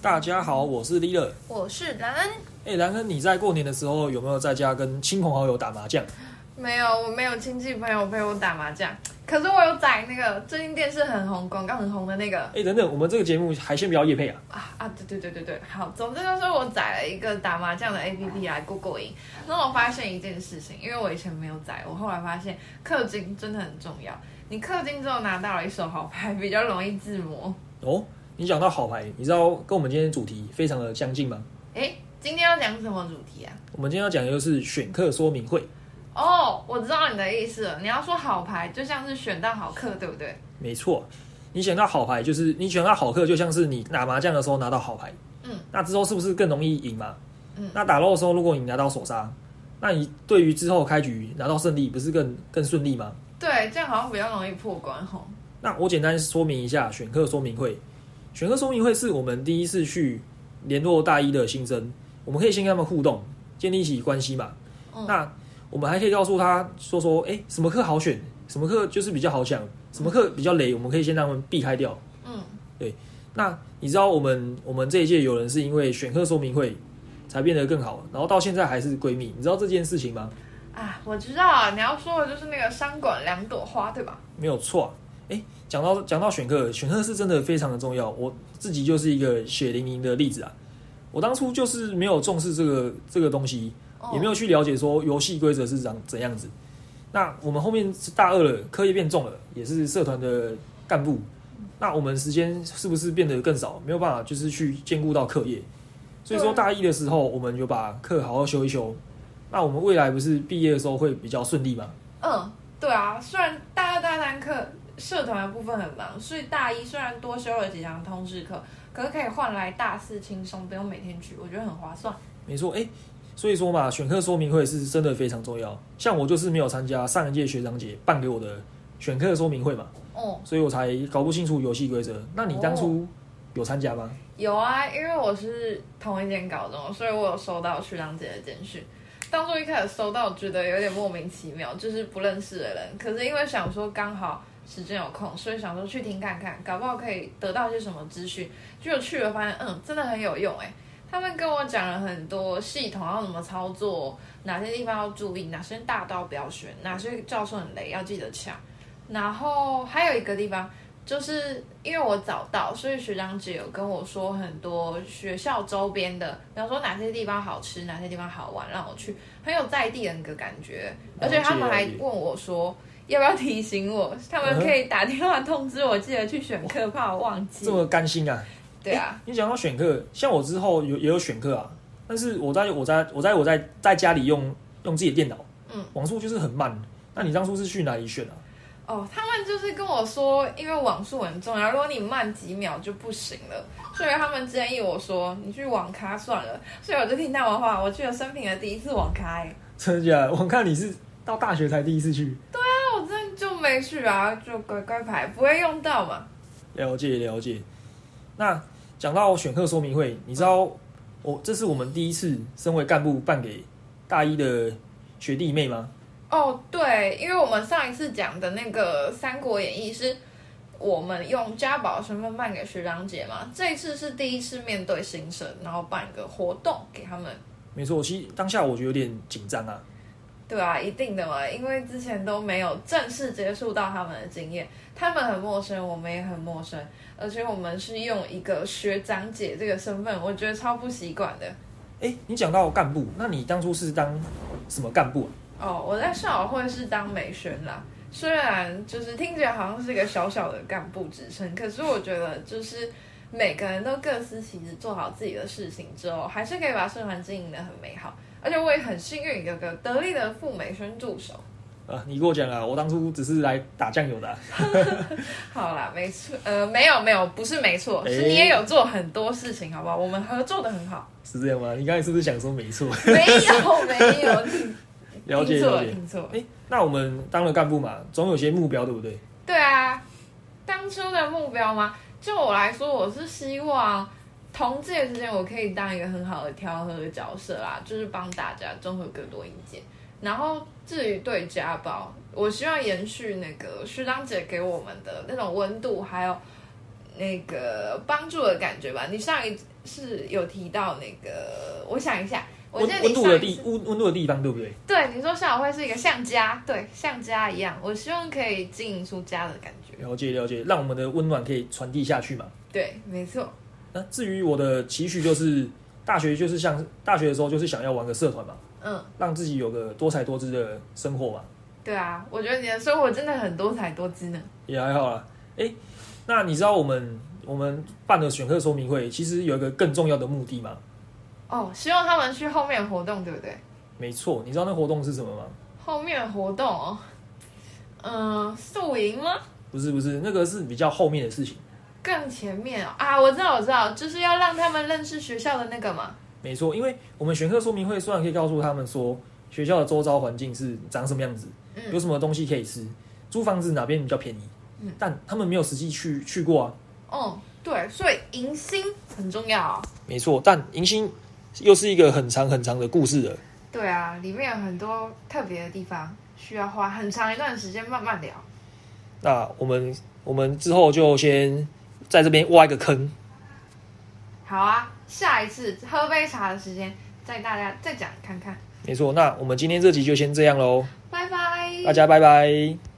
大家好，我是 l e a d e r 我是兰恩。哎，兰恩，你在过年的时候有没有在家跟亲朋好友打麻将？没有，我没有亲戚朋友陪我打麻将。可是我有载那个最近电视很红、广告很红的那个。哎，等等，我们这个节目还先不要夜配啊！啊啊，对对对对对，好，总之就是我载了一个打麻将的 APP 来过过瘾。那我发现一件事情，因为我以前没有载，我后来发现氪金真的很重要。你氪金之后拿到了一手好牌，比较容易自摸。哦。你讲到好牌，你知道跟我们今天主题非常的相近吗？哎，今天要讲什么主题啊？我们今天要讲的就是选课说明会。哦，我知道你的意思了。你要说好牌，就像是选到好课，对不对？没错，你选到好牌，就是你选到好课，就像是你打麻将的时候拿到好牌。嗯，那之后是不是更容易赢嘛？嗯，那打漏的时候，如果你拿到手杀，那你对于之后开局拿到胜利，不是更更顺利吗？对，这样好像比较容易破关吼。那我简单说明一下选课说明会。选课说明会是我们第一次去联络大一的新生，我们可以先跟他们互动，建立起关系嘛。那我们还可以告诉他说说，哎，什么课好选，什么课就是比较好抢，什么课比较雷，我们可以先让他们避开掉。嗯，对。那你知道我们我们这一届有人是因为选课说明会才变得更好，然后到现在还是闺蜜，你知道这件事情吗？啊，我知道啊，你要说的就是那个山管两朵花，对吧？没有错。哎，讲到讲到选课，选课是真的非常的重要。我自己就是一个血淋淋的例子啊。我当初就是没有重视这个这个东西，也没有去了解说游戏规则是怎怎样子。那我们后面是大二了，课业变重了，也是社团的干部，那我们时间是不是变得更少？没有办法，就是去兼顾到课业。所以说大一的时候，我们就把课好好修一修。那我们未来不是毕业的时候会比较顺利吗？嗯，对啊，虽然大二大三课。社团的部分很忙，所以大一虽然多修了几堂通识课，可是可以换来大四轻松，不用每天去，我觉得很划算。没错，哎，所以说嘛，选课说明会是真的非常重要。像我就是没有参加上一届学长姐办给我的选课说明会嘛，哦，所以我才搞不清楚游戏规则。那你当初有参加吗？有啊，因为我是同一间高中，所以我有收到学长姐的简讯。当初一开始收到，觉得有点莫名其妙，就是不认识的人。可是因为想说刚好。时间有空，所以想说去听看看，搞不好可以得到一些什么资讯。结果去了发现，嗯，真的很有用哎。他们跟我讲了很多系统要怎么操作，哪些地方要注意，哪些大刀不要选，哪些教授很雷要记得抢。然后还有一个地方，就是因为我早到，所以学长姐有跟我说很多学校周边的，比方说哪些地方好吃，哪些地方好玩，让我去，很有在地的那个感觉。而且他们还问我说。要不要提醒我？他们可以打电话通知我，记得去选课，怕我忘记。这么甘心啊？对啊。你讲到选课，像我之后有也有选课啊，但是我在我在我在我在在家里用用自己的电脑，嗯，网速就是很慢。那你当初是去哪里选啊？哦，他们就是跟我说，因为网速很重要，如果你慢几秒就不行了，所以他们建议我说你去网咖算了。所以我就听他们话，我去了生平的第一次网咖。真的假的？网咖你是到大学才第一次去？对。没去啊，就乖乖牌，不会用到嘛。了解了解。那讲到选课说明会，你知道我这是我们第一次身为干部办给大一的学弟妹吗？哦，对，因为我们上一次讲的那个《三国演义》是我们用家宝身份办给学长姐嘛，这一次是第一次面对新生，然后办一个活动给他们。没错，其实当下我觉得有点紧张啊。对啊，一定的嘛，因为之前都没有正式接触到他们的经验，他们很陌生，我们也很陌生，而且我们是用一个学长姐这个身份，我觉得超不习惯的。哎，你讲到干部，那你当初是当什么干部啊？哦，我在校友会是当美宣啦，虽然就是听起来好像是一个小小的干部职称，可是我觉得就是每个人都各司其职，做好自己的事情之后，还是可以把社团经营的很美好。而且我也很幸运有个得力的赴美生助手。啊，你跟我讲啊，我当初只是来打酱油的。好啦，没错，呃，没有没有，不是没错，是你也有做很多事情，好不好？我们合作的很好。是这样吗？你刚才是不是想说没错？没有没有，了解了解，听错。哎，那我们当了干部嘛，总有些目标，对不对？对啊，当初的目标吗？就我来说，我是希望。同届之间，我可以当一个很好的调和的角色啦，就是帮大家综合更多意见。然后至于对家暴，我希望延续那个师长姐给我们的那种温度，还有那个帮助的感觉吧。你上一次有提到那个，我想一下，我记得温温度的地温温度的地方，对不对？对你说校友会是一个像家，对，像家一样。我希望可以经营出家的感觉。了解了解，让我们的温暖可以传递下去嘛。对，没错。那至于我的期许，就是大学就是像大学的时候，就是想要玩个社团嘛，嗯，让自己有个多彩多姿的生活嘛，对啊，我觉得你的生活真的很多彩多姿呢。也还好啦。哎，那你知道我们我们办的选课说明会，其实有一个更重要的目的吗？哦，希望他们去后面活动，对不对？没错，你知道那活动是什么吗？后面活动哦，嗯、宿营吗？不是不是，那个是比较后面的事情。更前面哦啊，我知道我知道，就是要让他们认识学校的那个嘛。没错，因为我们选课说明会虽然可以告诉他们说学校的周遭环境是长什么样子，有嗯，什么东西可以吃，租房子哪边比较便宜，嗯但他们没有实际去去过啊。哦，对，所以迎新很重要、哦。没错，但迎新又是一个很长很长的故事了。对啊，里面有很多特别的地方，需要花很长一段时间慢慢聊。那我们我们之后就先在这边挖一个坑。好啊，下一次喝杯茶的时间再大家再讲看看。没错，那我们今天这集就先这样喽，拜拜，大家拜拜。